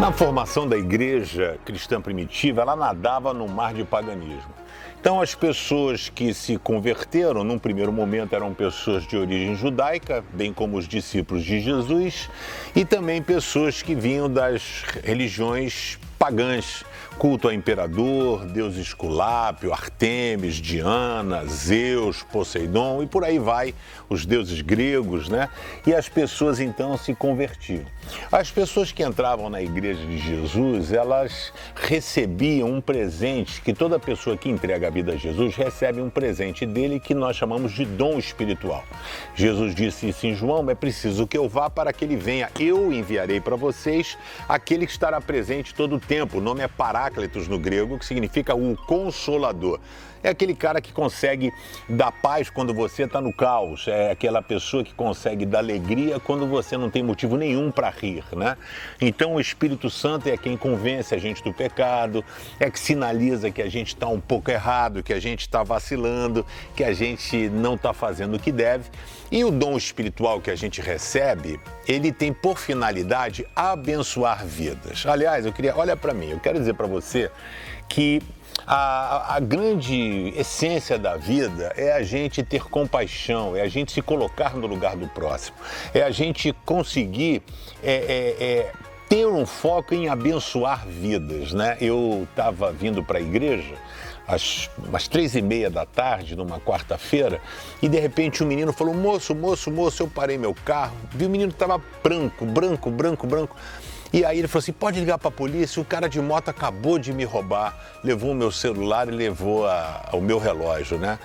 Na formação da igreja cristã primitiva, ela nadava no mar de paganismo. Então, as pessoas que se converteram, num primeiro momento, eram pessoas de origem judaica, bem como os discípulos de Jesus, e também pessoas que vinham das religiões pagãs, culto a imperador, deus Esculápio, Artemis, Diana, Zeus, Poseidon e por aí vai, os deuses gregos, né? E as pessoas então se convertiam. As pessoas que entravam na igreja de Jesus, elas recebiam um presente, que toda pessoa que entrega a vida a Jesus recebe um presente dele que nós chamamos de dom espiritual. Jesus disse isso em João: é preciso que eu vá para que ele venha. Eu enviarei para vocês aquele que estará presente todo o tempo. O nome é Paráclitos no grego, que significa o consolador. É aquele cara que consegue dar paz quando você está no caos, é aquela pessoa que consegue dar alegria quando você não tem motivo nenhum para rir, né? Então o Espírito Santo é quem convence a gente do pecado, é que sinaliza que a gente está um pouco errado, que a gente está vacilando, que a gente não está fazendo o que deve. E o dom espiritual que a gente recebe, ele tem por finalidade abençoar vidas. Aliás, eu queria, olha para mim, eu quero dizer para você que a, a, grande essência da vida é a gente ter compaixão, é a gente se colocar no lugar do próximo, é a gente conseguir é, é, é, ter um foco em abençoar vidas. Né? Eu estava vindo para a igreja às, às três e meia da tarde, numa quarta-feira, e de repente um menino falou: Moço, moço, moço, eu parei meu carro, vi o menino estava branco, branco, branco, branco. E aí ele falou assim: pode ligar para a polícia, o cara de moto acabou de me roubar, levou o meu celular e levou a, o meu relógio, né?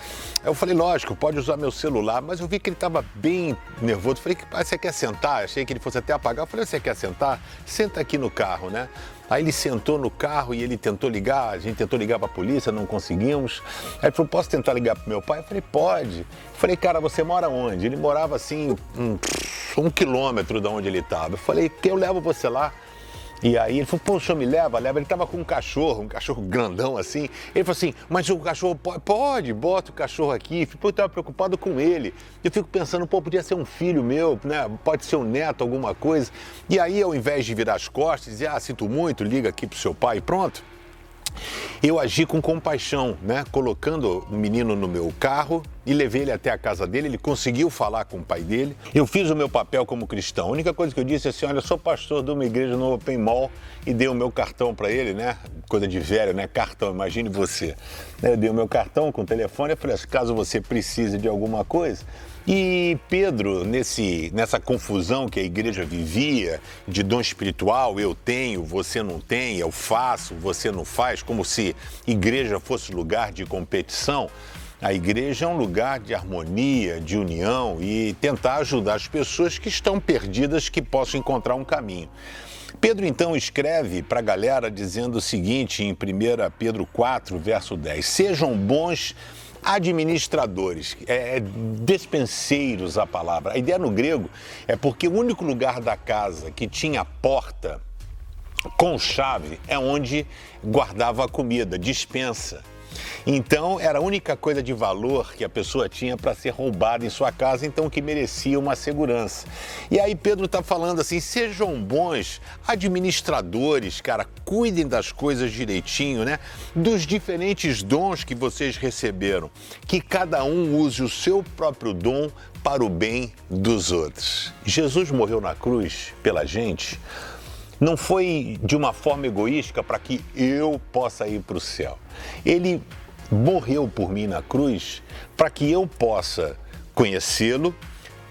Eu falei: lógico, pode usar meu celular, mas eu vi que ele estava bem nervoso. Falei: você quer sentar? Achei que ele fosse até apagar. Eu falei: você quer sentar? Senta aqui no carro, né? Aí ele sentou no carro e ele tentou ligar, a gente tentou ligar para a polícia, não conseguimos. Aí ele falou: posso tentar ligar para meu pai? Eu falei: pode. Eu falei: cara, você mora onde? Ele morava assim, um, um quilômetro de onde ele estava. Eu falei: que eu levo você lá. E aí ele falou, pô, o senhor me leva? Leva. Ele tava com um cachorro, um cachorro grandão assim. Ele falou assim, mas o cachorro pode, pode bota o cachorro aqui. Eu tava preocupado com ele. Eu fico pensando, pô, podia ser um filho meu, né? Pode ser um neto, alguma coisa. E aí, ao invés de virar as costas e dizer, ah, sinto muito, liga aqui pro seu pai pronto. Eu agi com compaixão, né? Colocando o menino no meu carro e levei ele até a casa dele. Ele conseguiu falar com o pai dele. Eu fiz o meu papel como cristão. A única coisa que eu disse é assim: olha, eu sou pastor de uma igreja no Open Mall e dei o meu cartão para ele, né? Coisa de velho, né? Cartão, imagine você. Eu dei o meu cartão com o telefone e falei: assim, caso você precise de alguma coisa, e Pedro, nesse, nessa confusão que a igreja vivia de dom espiritual, eu tenho, você não tem, eu faço, você não faz, como se igreja fosse lugar de competição, a igreja é um lugar de harmonia, de união e tentar ajudar as pessoas que estão perdidas que possam encontrar um caminho. Pedro então escreve para a galera dizendo o seguinte em 1 Pedro 4, verso 10: Sejam bons administradores, é, é, despenseiros a palavra. A ideia no grego é porque o único lugar da casa que tinha porta com chave é onde guardava a comida, dispensa. Então, era a única coisa de valor que a pessoa tinha para ser roubada em sua casa, então que merecia uma segurança. E aí Pedro está falando assim: sejam bons administradores, cara, cuidem das coisas direitinho, né? Dos diferentes dons que vocês receberam. Que cada um use o seu próprio dom para o bem dos outros. Jesus morreu na cruz pela gente não foi de uma forma egoística para que eu possa ir para o céu. Ele morreu por mim na cruz para que eu possa conhecê-lo,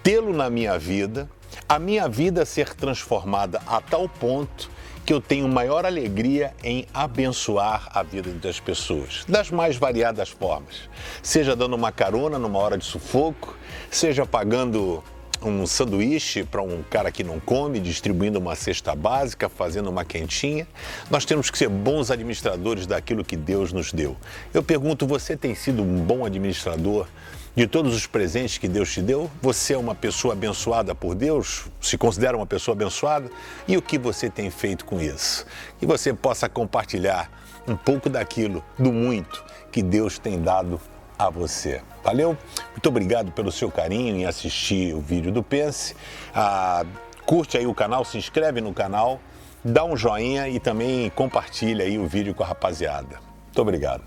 tê-lo na minha vida, a minha vida ser transformada a tal ponto que eu tenho maior alegria em abençoar a vida das pessoas, das mais variadas formas. Seja dando uma carona numa hora de sufoco, seja pagando um sanduíche para um cara que não come, distribuindo uma cesta básica, fazendo uma quentinha. Nós temos que ser bons administradores daquilo que Deus nos deu. Eu pergunto, você tem sido um bom administrador de todos os presentes que Deus te deu? Você é uma pessoa abençoada por Deus? Se considera uma pessoa abençoada? E o que você tem feito com isso? Que você possa compartilhar um pouco daquilo, do muito que Deus tem dado a você. Valeu? Muito obrigado pelo seu carinho em assistir o vídeo do Pense. Ah, curte aí o canal, se inscreve no canal dá um joinha e também compartilha aí o vídeo com a rapaziada. Muito obrigado.